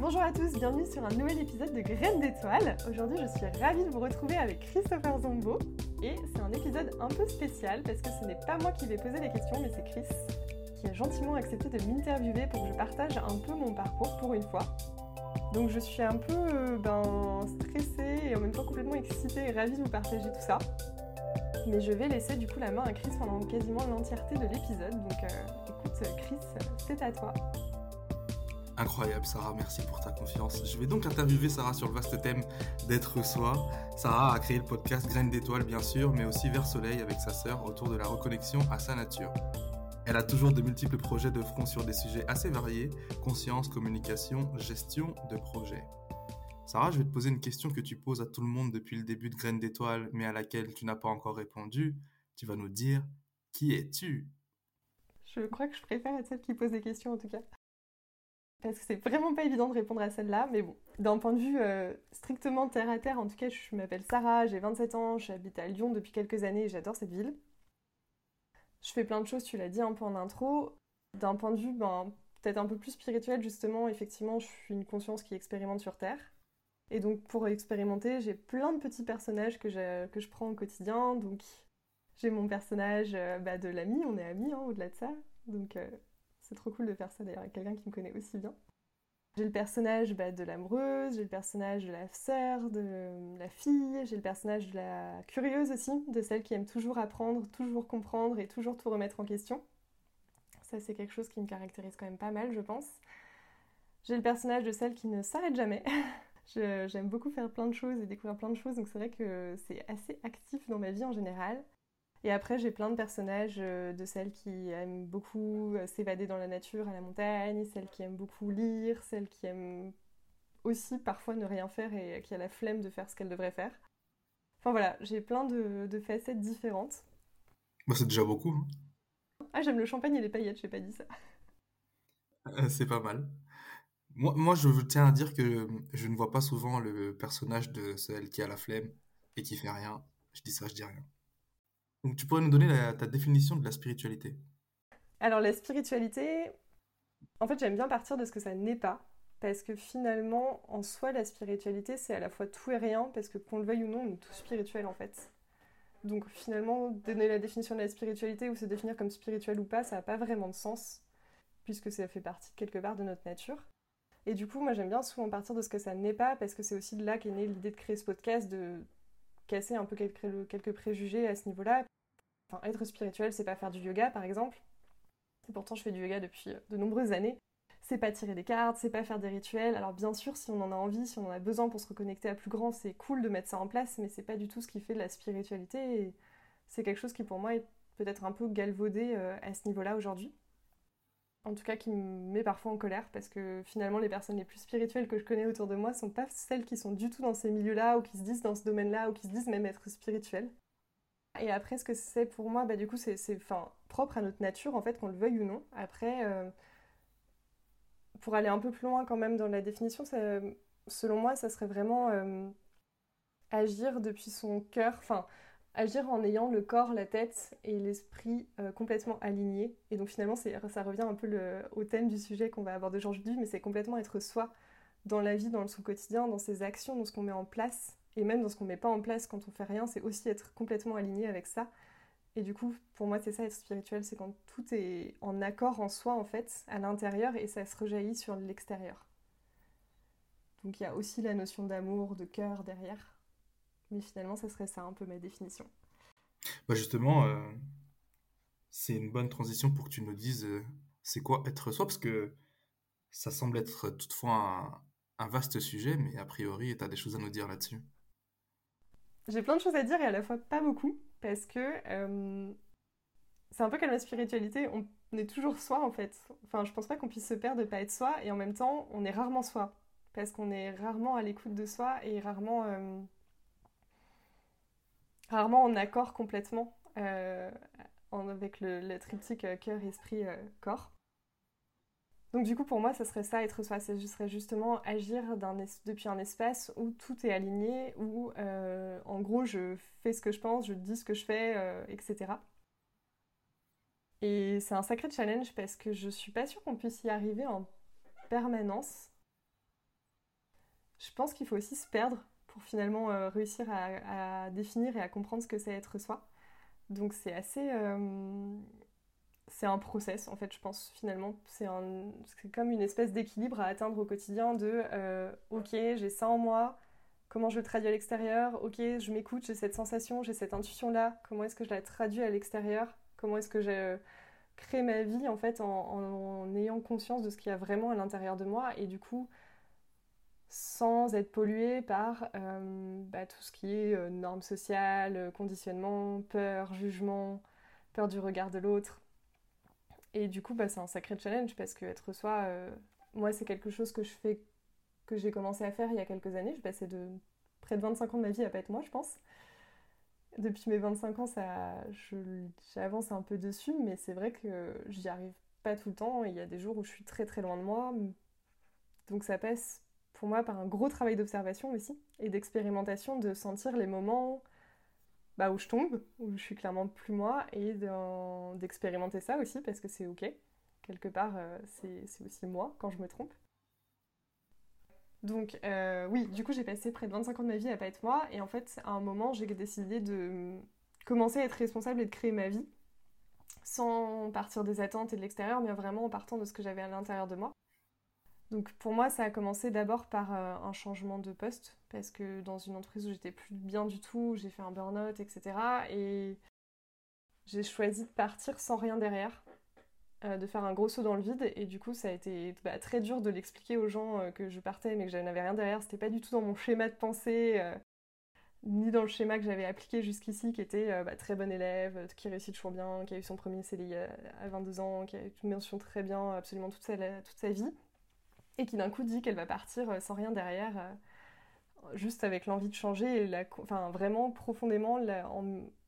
Bonjour à tous, bienvenue sur un nouvel épisode de Graines d'étoiles. Aujourd'hui, je suis ravie de vous retrouver avec Christopher Zombo. Et c'est un épisode un peu spécial parce que ce n'est pas moi qui vais poser les questions, mais c'est Chris qui a gentiment accepté de m'interviewer pour que je partage un peu mon parcours pour une fois. Donc je suis un peu euh, ben, stressée et en même temps complètement excitée et ravie de vous partager tout ça. Mais je vais laisser du coup la main à Chris pendant quasiment l'entièreté de l'épisode. Donc euh, écoute Chris, c'est à toi. Incroyable Sarah, merci pour ta confiance. Je vais donc interviewer Sarah sur le vaste thème d'être soi. Sarah a créé le podcast Graines d'étoiles bien sûr, mais aussi Vers Soleil avec sa sœur autour de la reconnexion à sa nature. Elle a toujours de multiples projets de front sur des sujets assez variés, conscience, communication, gestion de projet. Sarah, je vais te poser une question que tu poses à tout le monde depuis le début de Graines d'étoiles, mais à laquelle tu n'as pas encore répondu. Tu vas nous dire, qui es-tu? Je crois que je préfère être celle qui pose des questions en tout cas parce que c'est vraiment pas évident de répondre à celle-là, mais bon, d'un point de vue euh, strictement terre à terre, en tout cas, je m'appelle Sarah, j'ai 27 ans, j'habite à Lyon depuis quelques années et j'adore cette ville. Je fais plein de choses, tu l'as dit un peu en intro. D'un point de vue, ben, peut-être un peu plus spirituel, justement, effectivement, je suis une conscience qui expérimente sur Terre. Et donc, pour expérimenter, j'ai plein de petits personnages que je, que je prends au quotidien. Donc, j'ai mon personnage euh, bah, de l'ami, on est amis hein, au-delà de ça. Donc, euh, c'est trop cool de faire ça d'ailleurs avec quelqu'un qui me connaît aussi bien. J'ai le personnage bah, de l'amoureuse, j'ai le personnage de la sœur, de la fille, j'ai le personnage de la curieuse aussi, de celle qui aime toujours apprendre, toujours comprendre et toujours tout remettre en question. Ça, c'est quelque chose qui me caractérise quand même pas mal, je pense. J'ai le personnage de celle qui ne s'arrête jamais. J'aime beaucoup faire plein de choses et découvrir plein de choses, donc c'est vrai que c'est assez actif dans ma vie en général. Et après, j'ai plein de personnages, euh, de celles qui aiment beaucoup euh, s'évader dans la nature, à la montagne, celles qui aiment beaucoup lire, celles qui aiment aussi parfois ne rien faire et qui a la flemme de faire ce qu'elles devraient faire. Enfin voilà, j'ai plein de, facettes différentes. Bah, c'est déjà beaucoup. Hein. Ah, j'aime le champagne et les paillettes, j'ai pas dit ça. Euh, c'est pas mal. Moi, moi, je tiens à dire que je ne vois pas souvent le personnage de celle qui a la flemme et qui fait rien. Je dis ça, je dis rien. Donc tu pourrais nous donner ta définition de la spiritualité? Alors la spiritualité, en fait j'aime bien partir de ce que ça n'est pas. Parce que finalement, en soi, la spiritualité, c'est à la fois tout et rien, parce que qu'on le veuille ou non, on est tout spirituel en fait. Donc finalement, donner la définition de la spiritualité ou se définir comme spirituel ou pas, ça n'a pas vraiment de sens, puisque ça fait partie quelque part de notre nature. Et du coup, moi j'aime bien souvent partir de ce que ça n'est pas, parce que c'est aussi de là qu'est née l'idée de créer ce podcast, de casser un peu quelques, préjugés à ce niveau-là. Être spirituel, c'est pas faire du yoga, par exemple. Et pourtant, je fais du yoga depuis de nombreuses années. C'est pas tirer des cartes, c'est pas faire des rituels. Alors, bien sûr, si on en a envie, si on en a besoin pour se reconnecter à plus grand, c'est cool de mettre ça en place, mais c'est pas du tout ce qui fait de la spiritualité. C'est quelque chose qui, pour moi, est peut-être un peu galvaudé euh, à ce niveau-là aujourd'hui. En tout cas, qui me met parfois en colère parce que finalement, les personnes les plus spirituelles que je connais autour de moi sont pas celles qui sont du tout dans ces milieux-là ou qui se disent dans ce domaine-là ou qui se disent même être spirituelles. Et après, ce que c'est pour moi, bah, du coup, c'est propre à notre nature, en fait, qu'on le veuille ou non. Après, euh, pour aller un peu plus loin quand même dans la définition, selon moi, ça serait vraiment euh, agir depuis son cœur, enfin, agir en ayant le corps, la tête et l'esprit euh, complètement alignés. Et donc finalement, ça revient un peu au thème du sujet qu'on va aborder aujourd'hui, mais c'est complètement être soi dans la vie, dans son quotidien, dans ses actions, dans ce qu'on met en place, et même dans ce qu'on met pas en place quand on fait rien, c'est aussi être complètement aligné avec ça. Et du coup, pour moi, c'est ça être spirituel, c'est quand tout est en accord en soi, en fait, à l'intérieur, et ça se rejaillit sur l'extérieur. Donc il y a aussi la notion d'amour, de cœur derrière. Mais finalement, ça serait ça un peu ma définition. Bah justement, euh, c'est une bonne transition pour que tu nous dises euh, c'est quoi être soi, parce que ça semble être toutefois un, un vaste sujet, mais a priori, tu as des choses à nous dire là-dessus. J'ai plein de choses à dire et à la fois pas beaucoup, parce que euh, c'est un peu comme la spiritualité, on est toujours soi en fait. Enfin, je pense pas qu'on puisse se perdre de pas être soi, et en même temps, on est rarement soi, parce qu'on est rarement à l'écoute de soi et rarement. Euh, rarement en accord complètement avec le, le triptyque cœur, esprit, corps. Donc du coup, pour moi, ça serait ça, être soi. Ce serait justement agir depuis un espace où tout est aligné, où euh, en gros, je fais ce que je pense, je dis ce que je fais, euh, etc. Et c'est un sacré challenge parce que je suis pas sûre qu'on puisse y arriver en permanence. Je pense qu'il faut aussi se perdre pour finalement euh, réussir à, définir et à comprendre ce que c'est être soi. Donc c'est assez c'est un process en fait je pense finalement c'est comme une espèce d'équilibre à atteindre au quotidien de euh, ok j'ai ça en moi comment je le traduis à l'extérieur ok je m'écoute j'ai cette sensation j'ai cette intuition là comment est-ce que je la traduis à l'extérieur comment est-ce que je euh, crée ma vie en fait en, ayant conscience de ce qu'il y a vraiment à l'intérieur de moi et du coup sans être pollué par euh, bah, tout ce qui est normes sociales, conditionnement, peur, jugement, peur du regard de l'autre, et du coup, bah, c'est un sacré challenge parce que être soi, euh, moi, c'est quelque chose que je fais, que j'ai commencé à faire il y a quelques années. Je passais de près de 25 ans de ma vie à pas être moi, je pense. Depuis mes 25 ans, ça, j'avance un peu dessus, mais c'est vrai que j'y arrive pas tout le temps. Il y a des jours où je suis très très loin de moi. Donc ça passe pour moi par un gros travail d'observation aussi et d'expérimentation, de sentir les moments bah, où je tombe, où je suis clairement plus moi, et d'expérimenter ça aussi parce que c'est ok. Quelque part, euh, c'est aussi moi quand je me trompe. Donc euh, oui, du coup j'ai passé près de 25 ans de ma vie à pas être moi, et en fait à un moment j'ai décidé de commencer à être responsable et de créer ma vie, sans partir des attentes et de l'extérieur, mais vraiment en partant de ce que j'avais à l'intérieur de moi. Donc pour moi, ça a commencé d'abord par euh, un changement de poste, parce que dans une entreprise où j'étais plus bien du tout, j'ai fait un burn-out, etc. Et j'ai choisi de partir sans rien derrière, euh, de faire un gros saut dans le vide. Et du coup, ça a été bah, très dur de l'expliquer aux gens euh, que je partais, mais que je n'avais rien derrière. C'était pas du tout dans mon schéma de pensée, ni dans le schéma que j'avais appliqué jusqu'ici, qui était bah, très bon élève, qui réussit toujours bien, qui a eu son premier CDI à 22 ans, qui a eu une mention très bien absolument toute toute sa vie et qui d'un coup dit qu'elle va partir euh, sans rien derrière, euh, juste avec l'envie de changer, enfin vraiment profondément,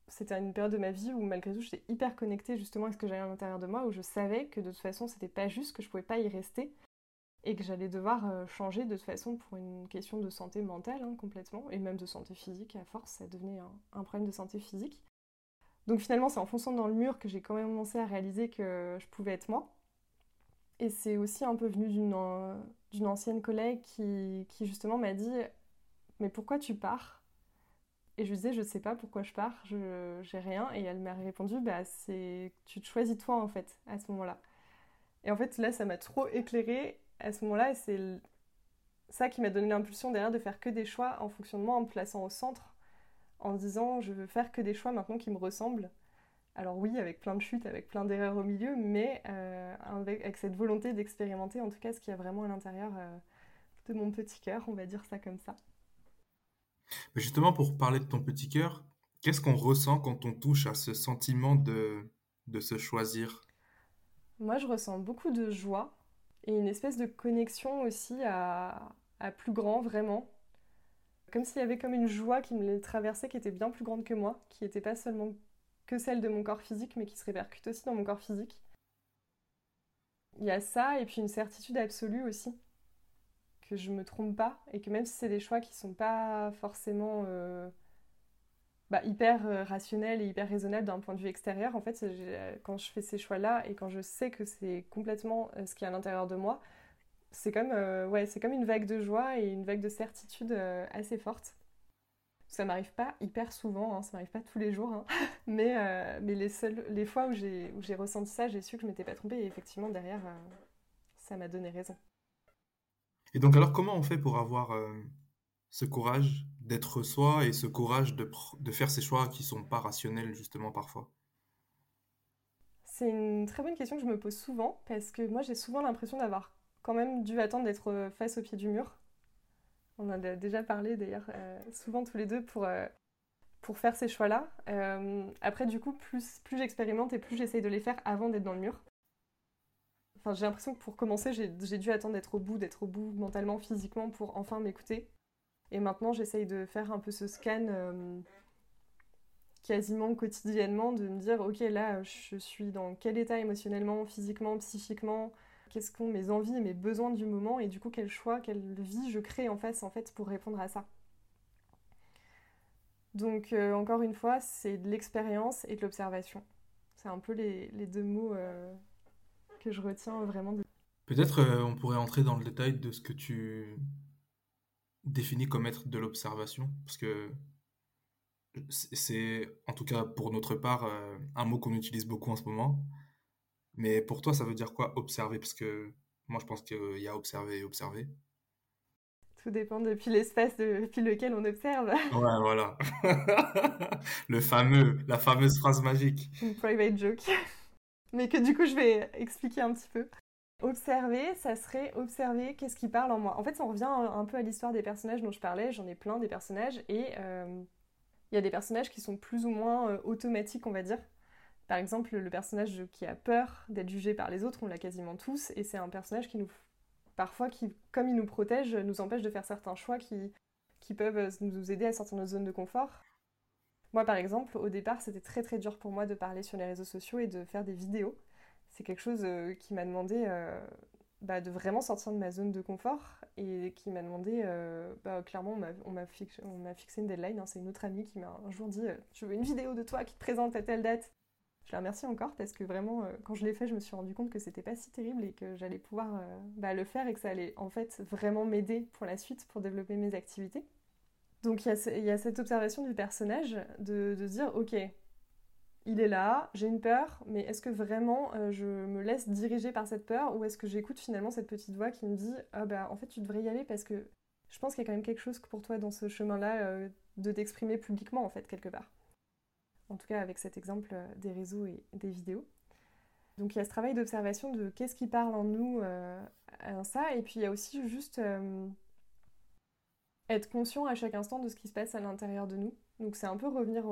c'était une période de ma vie où malgré tout j'étais hyper connectée justement à ce que j'avais à l'intérieur de moi, où je savais que de toute façon c'était pas juste, que je pouvais pas y rester, et que j'allais devoir euh, changer de toute façon pour une question de santé mentale hein, complètement, et même de santé physique, à force ça devenait un, problème de santé physique. Donc finalement c'est en fonçant dans le mur que j'ai quand même commencé à réaliser que je pouvais être moi, et c'est aussi un peu venu d'une ancienne collègue qui justement m'a dit Mais pourquoi tu pars? Et je lui disais Je sais pas pourquoi je pars, je j'ai rien. Et elle m'a répondu Bah, c'est tu te choisis toi en fait, à ce moment-là. Et en fait, là, ça m'a trop éclairée à ce moment-là. Et c'est ça qui m'a donné l'impulsion derrière de faire que des choix en fonction de moi, en me plaçant au centre, en disant Je veux faire que des choix maintenant qui me ressemblent alors oui, avec plein de chutes, avec plein d'erreurs au milieu, mais euh, avec, cette volonté d'expérimenter en tout cas ce qu'il y a vraiment à l'intérieur euh, de mon petit cœur, on va dire ça comme ça. Justement, pour parler de ton petit cœur, qu'est-ce qu'on ressent quand on touche à ce sentiment de, de se choisir? Moi, je ressens beaucoup de joie et une espèce de connexion aussi à, à plus grand, vraiment. Comme s'il y avait comme une joie qui me traversait, qui était bien plus grande que moi, qui n'était pas seulement que celle de mon corps physique, mais qui se répercute aussi dans mon corps physique. Il y a ça, et puis une certitude absolue aussi, que je me trompe pas, et que même si c'est des choix qui sont pas forcément euh, bah, hyper euh, rationnels et hyper raisonnables d'un point de vue extérieur, en fait, euh, quand je fais ces choix-là, et quand je sais que c'est complètement ce qui est à l'intérieur de moi, c'est comme, une vague de joie et une vague de certitude assez forte. Ça m'arrive pas hyper souvent, hein, ça m'arrive pas tous les jours, hein. mais, euh, mais les, seules, les fois où j'ai, ressenti ça, j'ai su que je m'étais pas trompée et effectivement derrière, euh, ça m'a donné raison. Et donc alors comment on fait pour avoir euh, ce courage d'être soi et ce courage de, de faire ces choix qui sont pas rationnels justement parfois? C'est une très bonne question que je me pose souvent parce que moi j'ai souvent l'impression d'avoir quand même dû attendre d'être face au pied du mur on en a déjà parlé d'ailleurs euh, souvent tous les deux pour, euh, pour faire ces choix-là. Euh, après, du coup, plus, plus j'expérimente et plus j'essaye de les faire avant d'être dans le mur. Enfin, j'ai l'impression que pour commencer, j'ai dû attendre d'être au bout, d'être au bout mentalement, physiquement pour enfin m'écouter. Et maintenant, j'essaye de faire un peu ce scan quasiment quotidiennement de me dire ok là je suis dans quel état émotionnellement, physiquement, psychiquement, qu'est-ce qu'ont mes envies mes besoins du moment? Et du coup quel choix, quelle vie je crée en face en fait pour répondre à ça? Donc euh, encore une fois, c'est de l'expérience et de l'observation. C'est un peu les, deux mots euh, que je retiens vraiment. Peut-être euh, on pourrait entrer dans le détail de ce que tu définis comme être de l'observation, parce que c'est, en tout cas pour notre part, un mot qu'on utilise beaucoup en ce moment. Mais pour toi, ça veut dire quoi observer? Parce que moi, je pense qu'il y a observer et observer. Tout dépend depuis l'espace depuis lequel on observe. Ouais, voilà. Le fameux, la fameuse phrase magique. Une private joke. Mais que du coup, je vais expliquer un petit peu. Observer, ça serait observer qu'est-ce qui parle en moi. En fait, ça revient un peu à l'histoire des personnages dont je parlais. J'en ai plein des personnages et euh, il y a des personnages qui sont plus ou moins euh, automatiques, on va dire. Par exemple, le personnage qui a peur d'être jugé par les autres, on l'a quasiment tous, et c'est un personnage qui nous parfois, qui, comme il nous protège, nous empêche de faire certains choix qui, qui peuvent nous aider à sortir de notre zone de confort. Moi, par exemple, au départ, c'était très très dur pour moi de parler sur les réseaux sociaux et de faire des vidéos. C'est quelque chose euh, qui m'a demandé euh, bah, de vraiment sortir de ma zone de confort et qui m'a demandé, euh, bah, clairement, on m'a fixé, une deadline. Hein. C'est une autre amie qui m'a un jour dit Je veux une vidéo de toi qui te présente à telle date. Je la remercie encore parce que vraiment, quand je l'ai fait, je me suis rendu compte que c'était pas si terrible et que j'allais pouvoir bah, le faire et que ça allait en fait vraiment m'aider pour la suite, pour développer mes activités. Donc il y, a cette observation du personnage de, dire ok, il est là, j'ai une peur, mais est-ce que vraiment euh, je me laisse diriger par cette peur ou est-ce que j'écoute finalement cette petite voix qui me dit ah bah en fait tu devrais y aller parce que je pense qu'il y a quand même quelque chose pour toi dans ce chemin-là de t'exprimer publiquement en fait quelque part en tout cas avec cet exemple euh, des réseaux et des vidéos. Donc il y a ce travail d'observation de qu'est-ce qui parle en nous euh, à ça, et puis il y a aussi juste euh, être conscient à chaque instant de ce qui se passe à l'intérieur de nous. Donc c'est un peu revenir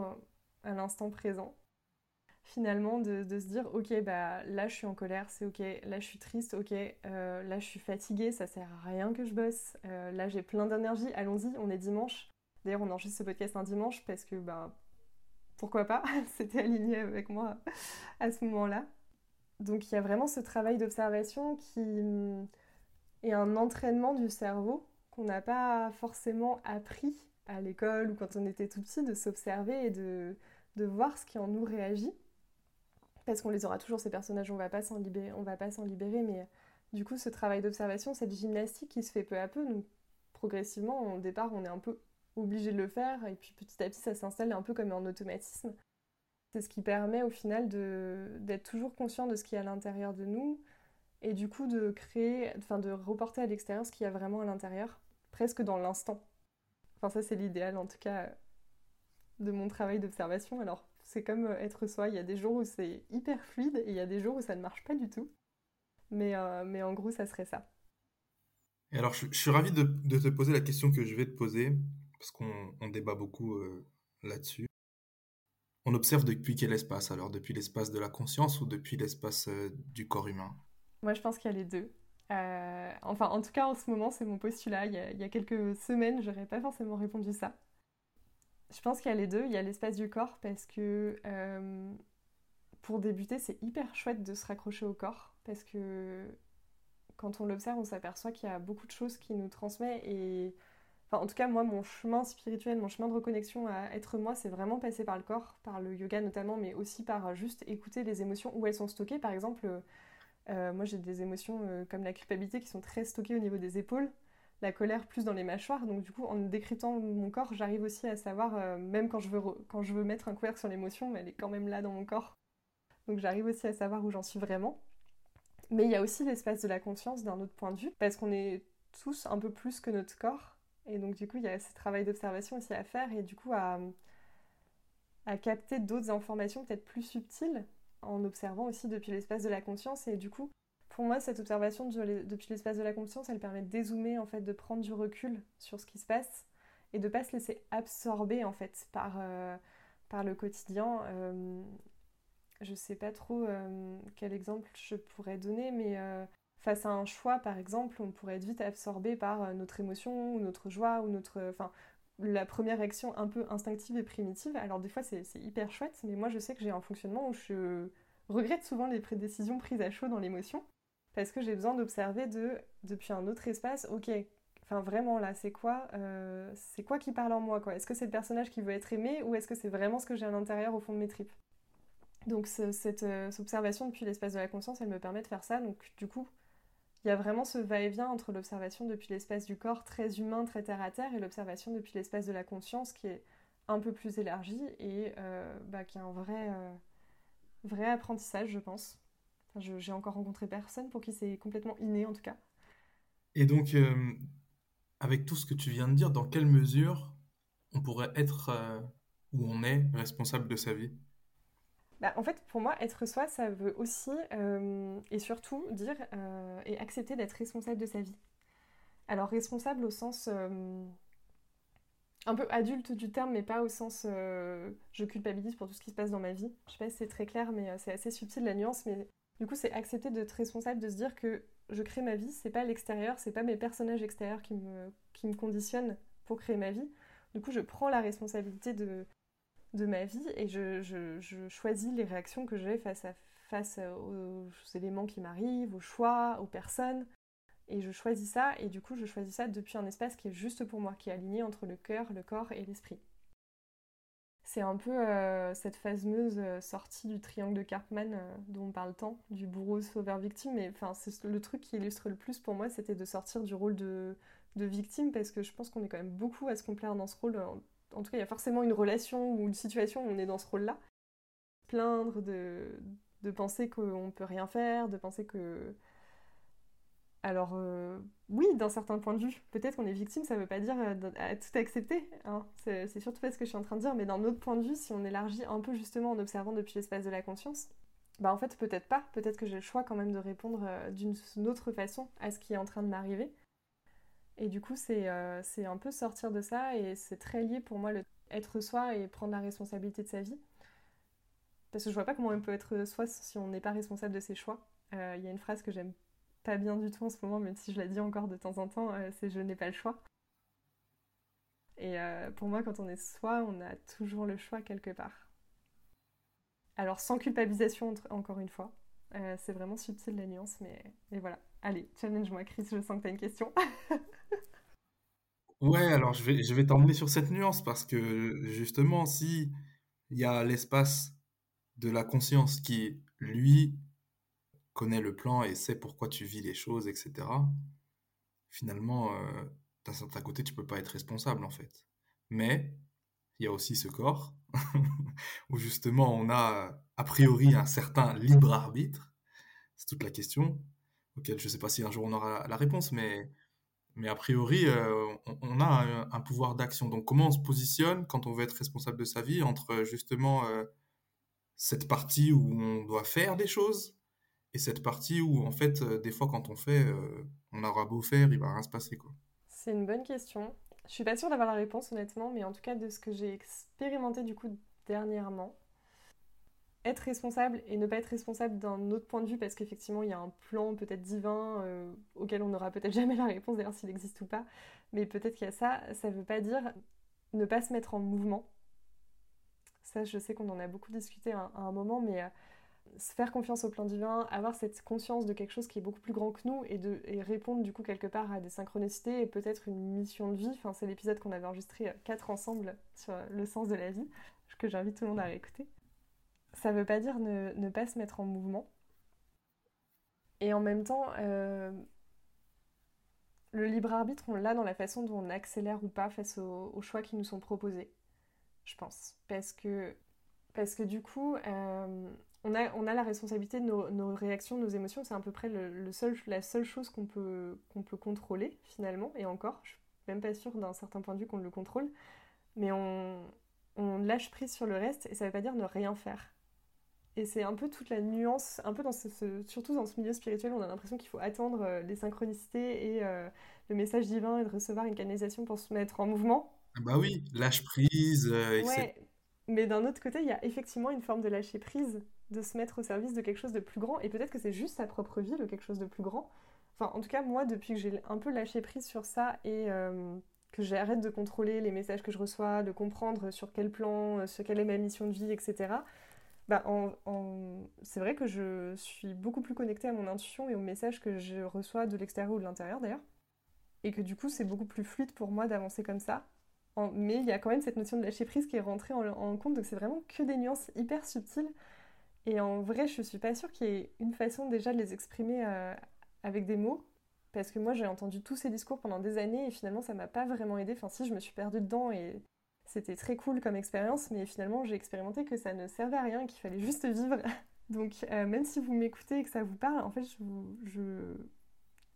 à l'instant présent. Finalement, de, se dire, ok, bah là je suis en colère, c'est ok, là je suis triste, ok, là je suis fatiguée, ça sert à rien que je bosse, là j'ai plein d'énergie, allons-y, on est dimanche. D'ailleurs, on enregistre ce podcast un dimanche parce que bah, pourquoi pas, c'était aligné avec moi à ce moment-là. Donc il y a vraiment ce travail d'observation qui mm, est un entraînement du cerveau qu'on n'a pas forcément appris à l'école ou quand on était tout petit, de s'observer et de, de voir ce qui en nous réagit. Parce qu'on les aura toujours, ces personnages, on va pas s'en libérer, on va pas s'en libérer, mais du coup, ce travail d'observation, cette gymnastique qui se fait peu à peu, donc progressivement, au départ, on est un peu obligé de le faire, et puis petit à petit ça s'installe un peu comme un automatisme. C'est ce qui permet au final d'être toujours conscient de ce qui est à l'intérieur de nous, et du coup de créer, enfin de reporter à l'extérieur ce qu'il y a vraiment à l'intérieur, presque dans l'instant. Enfin ça c'est l'idéal en tout cas de mon travail d'observation. Alors c'est comme euh, être soi, il y a des jours où c'est hyper fluide et il y a des jours où ça ne marche pas du tout. Mais, euh, mais en gros ça serait ça. Et alors je, suis ravi de, de, te poser la question que je vais te poser parce qu'on débat beaucoup euh, là-dessus. On observe depuis quel espace alors? Depuis l'espace de la conscience ou depuis l'espace euh, du corps humain? Moi, je pense qu'il y a les deux. Euh, enfin, en tout cas, en ce moment, c'est mon postulat. Il y a, quelques semaines, j'aurais pas forcément répondu ça. Je pense qu'il y a les deux. Il y a l'espace du corps parce que pour débuter, c'est hyper chouette de se raccrocher au corps parce que quand on l'observe, on s'aperçoit qu'il y a beaucoup de choses qui nous transmet et en tout cas, moi, mon chemin spirituel, mon chemin de reconnexion à être moi, c'est vraiment passé par le corps, par le yoga notamment, mais aussi par euh, juste écouter les émotions où elles sont stockées. Par exemple, euh, euh, moi, j'ai des émotions comme la culpabilité qui sont très stockées au niveau des épaules, la colère plus dans les mâchoires. Donc, du coup, en décryptant mon corps, j'arrive aussi à savoir, même quand je, veux quand je veux mettre un couvercle sur l'émotion, elle est quand même là dans mon corps. Donc, j'arrive aussi à savoir où j'en suis vraiment. Mais il y a aussi l'espace de la conscience d'un autre point de vue, parce qu'on est tous un peu plus que notre corps et donc, du coup, il y a ce travail d'observation aussi à faire et du coup, à, à capter d'autres informations peut-être plus subtiles en observant aussi depuis l'espace de la conscience. Et du coup, pour moi, cette observation depuis l'espace de la conscience, elle permet de dézoomer, en fait, de prendre du recul sur ce qui se passe et de pas se laisser absorber, en fait, par, euh, par le quotidien. Euh, je sais pas trop euh, quel exemple je pourrais donner, mais face à un choix, par exemple, on pourrait être vite absorbé par notre émotion ou notre joie ou notre. Enfin, la première réaction un peu instinctive et primitive. Alors des fois c'est hyper chouette, mais moi je sais que j'ai un fonctionnement où je regrette souvent les décisions prises à chaud dans l'émotion, parce que j'ai besoin d'observer de, depuis un autre espace, ok, enfin vraiment là, c'est quoi, euh, quoi qui parle en moi Est-ce que c'est le personnage qui veut être aimé ou est-ce que c'est vraiment ce que j'ai à l'intérieur au fond de mes tripes? Donc cette, euh, cette observation depuis l'espace de la conscience, elle me permet de faire ça. Donc du coup, il y a vraiment ce va-et-vient entre l'observation depuis l'espace du corps très humain, très terre à terre, et l'observation depuis l'espace de la conscience qui est un peu plus élargi et euh, bah, qui est un vrai, euh, apprentissage, je pense. J'ai encore rencontré personne pour qui c'est complètement inné en tout cas. Et donc, euh, avec tout ce que tu viens de dire, dans quelle mesure on pourrait être où on est responsable de sa vie? Bah, en fait, pour moi, être soi, ça veut aussi euh, et surtout dire euh, et accepter d'être responsable de sa vie. Alors, responsable au sens euh, un peu adulte du terme, mais pas au sens je culpabilise pour tout ce qui se passe dans ma vie. Je sais pas si c'est très clair, mais c'est assez subtil la nuance. Mais du coup, c'est accepter d'être responsable, de se dire que je crée ma vie, c'est pas l'extérieur, c'est pas mes personnages extérieurs qui me, qui me conditionnent pour créer ma vie. Du coup, je prends la responsabilité de, de ma vie et je, choisis les réactions que j'ai face, face aux éléments qui m'arrivent, aux choix, aux personnes. Et je choisis ça, et du coup, je choisis ça depuis un espace qui est juste pour moi, qui est aligné entre le cœur, le corps et l'esprit. C'est un peu euh, cette fameuse euh, sortie du triangle de Karpman euh, dont on parle tant, du bourreau sauveur victime, mais enfin, c'est le truc qui illustre le plus pour moi, c'était de sortir du rôle de victime, parce que je pense qu'on est quand même beaucoup à se complaire dans ce rôle en tout cas, il y a forcément une relation ou une situation où on est dans ce rôle-là. Plaindre, de, penser qu'on ne peut rien faire, de penser que... Alors, euh, oui, d'un certain point de vue, peut-être qu'on est victime, ça ne veut pas dire euh, tout accepter. Hein. C'est surtout pas ce que je suis en train de dire, mais d'un autre point de vue, si on élargit un peu justement en observant depuis l'espace de la conscience, bah en fait, peut-être pas. Peut-être que j'ai le choix quand même de répondre euh, d'une autre façon à ce qui est en train de m'arriver. Et du coup, euh, c'est un peu sortir de ça et c'est très lié pour moi le être soi et prendre la responsabilité de sa vie. Parce que je vois pas comment on peut être soi si on n'est pas responsable de ses choix. Euh, il y a une phrase que j'aime pas bien du tout en ce moment, même si je la dis encore de temps en temps, euh, c'est je n'ai pas le choix. Et pour moi, quand on est soi, on a toujours le choix quelque part. Alors sans culpabilisation, encore une fois. c'est vraiment subtil la nuance, mais, mais voilà. Allez, challenge-moi, Chris, je sens que tu as une question. Ouais, alors je vais, je vais t'emmener sur cette nuance parce que justement, si il y a l'espace de la conscience qui, lui, connaît le plan et sait pourquoi tu vis les choses, etc., finalement, euh, d'un certain côté, tu peux pas être responsable en fait. Mais il y a aussi ce corps où justement on a a priori un certain libre arbitre. C'est toute la question auquel je sais pas si un jour on aura la réponse, mais mais a priori, euh, on, a un, pouvoir d'action. Donc, comment on se positionne quand on veut être responsable de sa vie entre justement euh, cette partie où on doit faire des choses et cette partie où, en fait, euh, des fois, quand on fait, on aura beau faire, il va rien se passer. Quoi. C'est une bonne question. Je suis pas sûre d'avoir la réponse, honnêtement, mais en tout cas, de ce que j'ai expérimenté du coup dernièrement, être responsable et ne pas être responsable d'un autre point de vue parce qu'effectivement il y a un plan peut-être divin euh, auquel on n'aura peut-être jamais la réponse d'ailleurs s'il existe ou pas. Mais peut-être qu'il y a ça ça ne veut pas dire ne pas se mettre en mouvement. Ça je sais qu'on en a beaucoup discuté à, un moment mais euh, se faire confiance au plan divin avoir cette conscience de quelque chose qui est beaucoup plus grand que nous et de répondre du coup quelque part à des synchronicités et peut-être une mission de vie. Enfin c'est l'épisode qu'on avait enregistré euh, quatre ensemble sur le sens de la vie que j'invite tout le monde à réécouter ça veut pas dire ne, pas se mettre en mouvement. Et en même temps, euh, le libre arbitre, on l'a dans la façon dont on accélère ou pas face aux, choix qui nous sont proposés, je pense. Parce que, parce que du coup, euh, on, a, on a la responsabilité de nos, réactions, nos émotions. C'est à peu près le, seul, la seule chose qu'on peut, peut contrôler, finalement. Et encore, je suis même pas sûre d'un certain point de vue qu'on le contrôle. Mais on, on lâche prise sur le reste et ça veut pas dire ne rien faire. Et c'est un peu toute la nuance, un peu dans ce, surtout dans ce milieu spirituel, on a l'impression qu'il faut attendre euh, les synchronicités et euh, le message divin et de recevoir une canalisation pour se mettre en mouvement. Ah bah oui, lâche prise. Euh, ouais, mais d'un autre côté, il y a effectivement une forme de lâcher prise, de se mettre au service de quelque chose de plus grand. Et peut-être que c'est juste sa propre vie, le quelque chose de plus grand. Enfin, en tout cas, moi, depuis que j'ai un peu lâché prise sur ça et, que j'arrête de contrôler les messages que je reçois, de comprendre sur quel plan, euh, ce quelle est ma mission de vie, etc. Bah, c'est vrai que je suis beaucoup plus connectée à mon intuition et aux messages que je reçois de l'extérieur ou de l'intérieur d'ailleurs. Et que du coup, c'est beaucoup plus fluide pour moi d'avancer comme ça. Mais il y a quand même cette notion de lâcher prise qui est rentrée en, compte, donc c'est vraiment que des nuances hyper subtiles. Et en vrai, je suis pas sûre qu'il y ait une façon déjà de les exprimer euh, avec des mots. Parce que moi, j'ai entendu tous ces discours pendant des années et finalement, ça m'a pas vraiment aidé. Enfin, si, je me suis perdue dedans et c'était très cool comme expérience, mais finalement, j'ai expérimenté que ça ne servait à rien, qu'il fallait juste vivre. Donc, euh, même si vous m'écoutez et que ça vous parle, en fait, je,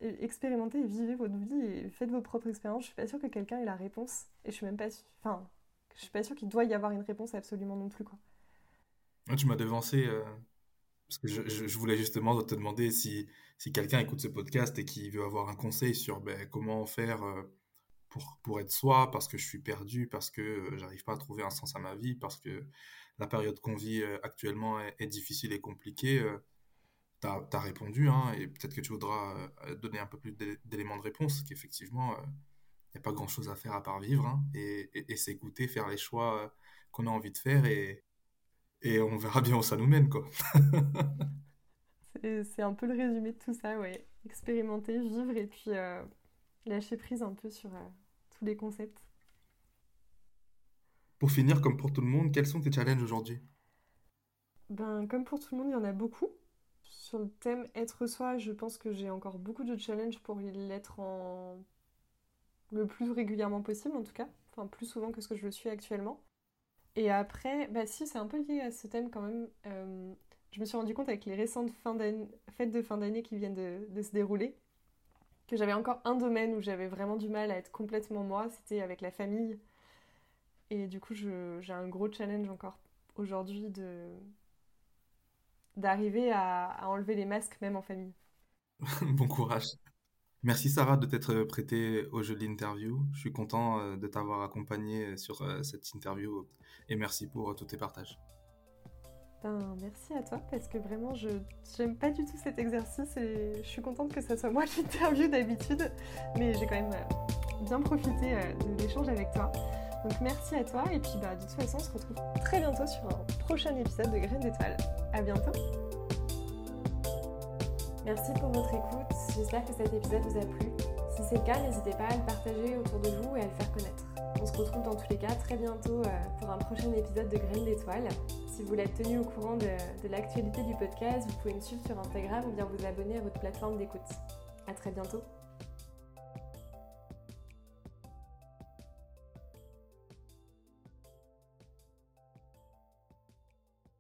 je... expérimentez vivez votre vie et faites vos propres expériences. Je suis pas sûre que quelqu'un ait la réponse. Et je suis même pas. Enfin, je suis pas sûre qu'il doit y avoir une réponse absolument non plus, quoi. Tu m'as devancé euh, parce que je, voulais justement te demander si, si quelqu'un écoute ce podcast et qui veut avoir un conseil sur ben, comment faire euh, pour, pour être soi, parce que je suis perdu, parce que euh, j'arrive pas à trouver un sens à ma vie, parce que la période qu'on vit euh, actuellement est, difficile et compliquée. tu as, répondu, hein, et peut-être que tu voudras donner un peu plus d'éléments de réponse, qu'effectivement, il n'y a pas grand-chose à faire à part vivre, hein, et, et s'écouter, faire les choix qu'on a envie de faire, et, et on verra bien où ça nous mène, c'est un peu le résumé de tout ça, ouais. Expérimenter, vivre et puis euh, lâcher prise un peu sur euh, tous les concepts. Pour finir, comme pour tout le monde, quels sont tes challenges aujourd'hui? Ben, comme pour tout le monde, il y en a beaucoup. Sur le thème être soi, je pense que j'ai encore beaucoup de challenges pour l'être en le plus régulièrement possible, en tout cas. Enfin, plus souvent que ce que je le suis actuellement. Et après, bah si, c'est un peu lié à ce thème quand même. Euh, je me suis rendu compte avec les récentes fêtes de fin d'année qui viennent de, se dérouler que j'avais encore un domaine où j'avais vraiment du mal à être complètement moi, c'était avec la famille. Et du coup, j'ai un gros challenge encore aujourd'hui de d'arriver à, à enlever les masques même en famille. bon courage. Merci Sarah de t'être prêtée au jeu de l'interview. Je suis content euh, de t'avoir accompagné sur euh, cette interview et merci pour euh, tous tes partages. Merci à toi parce que vraiment je n'aime pas du tout cet exercice et je suis contente que ce soit moi qui interview d'habitude mais j'ai quand même bien profité de l'échange avec toi. Donc merci à toi et puis bah, de toute façon on se retrouve très bientôt sur un prochain épisode de Graines d'étoiles. À bientôt Merci pour votre écoute, j'espère que cet épisode vous a plu. Si c'est le cas, n'hésitez pas à le partager autour de vous et à le faire connaître. On se retrouve dans tous les cas très bientôt euh, pour un prochain épisode de Graines d'étoiles. Si vous voulez tenu au courant de, de l'actualité du podcast, vous pouvez me suivre sur Instagram ou bien vous abonner à votre plateforme d'écoute. A très bientôt